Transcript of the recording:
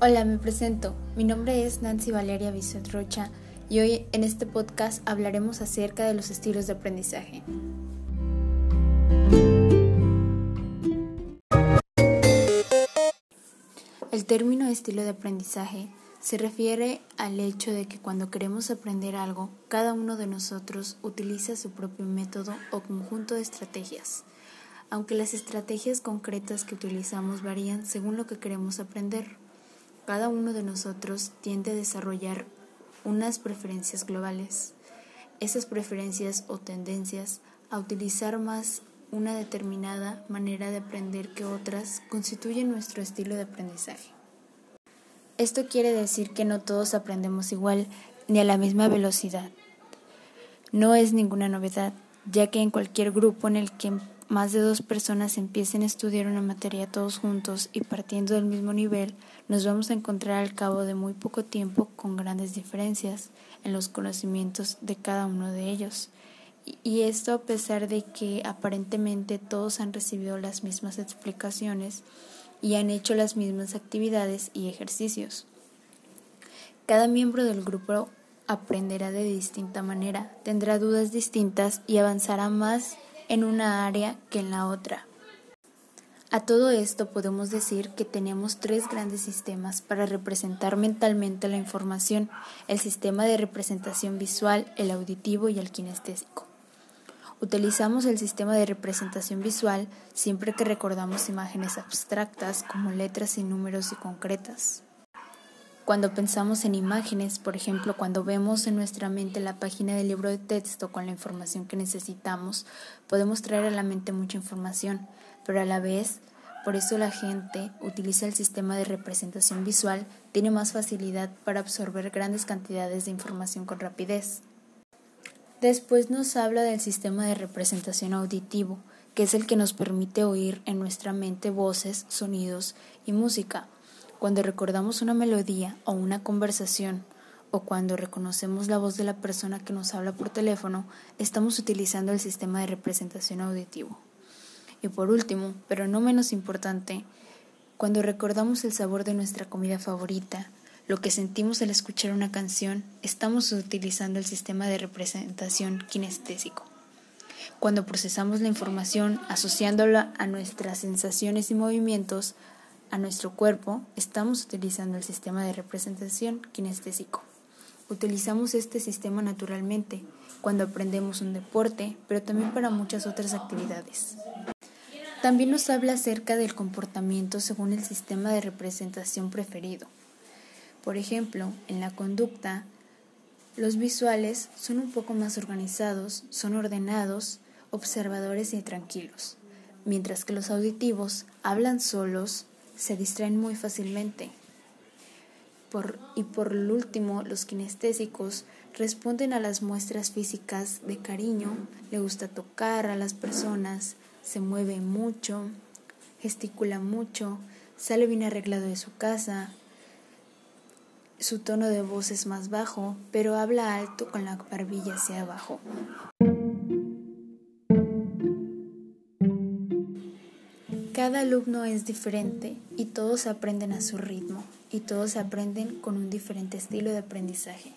Hola, me presento. Mi nombre es Nancy Valeria Bisset Rocha y hoy en este podcast hablaremos acerca de los estilos de aprendizaje. El término estilo de aprendizaje se refiere al hecho de que cuando queremos aprender algo, cada uno de nosotros utiliza su propio método o conjunto de estrategias aunque las estrategias concretas que utilizamos varían según lo que queremos aprender. Cada uno de nosotros tiende a desarrollar unas preferencias globales. Esas preferencias o tendencias a utilizar más una determinada manera de aprender que otras constituyen nuestro estilo de aprendizaje. Esto quiere decir que no todos aprendemos igual ni a la misma velocidad. No es ninguna novedad, ya que en cualquier grupo en el que más de dos personas empiecen a estudiar una materia todos juntos y partiendo del mismo nivel, nos vamos a encontrar al cabo de muy poco tiempo con grandes diferencias en los conocimientos de cada uno de ellos. Y esto a pesar de que aparentemente todos han recibido las mismas explicaciones y han hecho las mismas actividades y ejercicios. Cada miembro del grupo aprenderá de distinta manera, tendrá dudas distintas y avanzará más en una área que en la otra. A todo esto podemos decir que tenemos tres grandes sistemas para representar mentalmente la información, el sistema de representación visual, el auditivo y el kinestésico. Utilizamos el sistema de representación visual siempre que recordamos imágenes abstractas como letras y números y concretas. Cuando pensamos en imágenes, por ejemplo, cuando vemos en nuestra mente la página del libro de texto con la información que necesitamos, podemos traer a la mente mucha información, pero a la vez, por eso la gente utiliza el sistema de representación visual, tiene más facilidad para absorber grandes cantidades de información con rapidez. Después nos habla del sistema de representación auditivo, que es el que nos permite oír en nuestra mente voces, sonidos y música cuando recordamos una melodía o una conversación, o cuando reconocemos la voz de la persona que nos habla por teléfono, estamos utilizando el sistema de representación auditivo. Y por último, pero no menos importante, cuando recordamos el sabor de nuestra comida favorita, lo que sentimos al escuchar una canción, estamos utilizando el sistema de representación kinestésico. Cuando procesamos la información asociándola a nuestras sensaciones y movimientos, a nuestro cuerpo, estamos utilizando el sistema de representación kinestésico. Utilizamos este sistema naturalmente cuando aprendemos un deporte, pero también para muchas otras actividades. También nos habla acerca del comportamiento según el sistema de representación preferido. Por ejemplo, en la conducta, los visuales son un poco más organizados, son ordenados, observadores y tranquilos, mientras que los auditivos hablan solos, se distraen muy fácilmente. Por, y por último, los kinestésicos responden a las muestras físicas de cariño, le gusta tocar a las personas, se mueve mucho, gesticula mucho, sale bien arreglado de su casa, su tono de voz es más bajo, pero habla alto con la barbilla hacia abajo. Cada alumno es diferente y todos aprenden a su ritmo y todos aprenden con un diferente estilo de aprendizaje.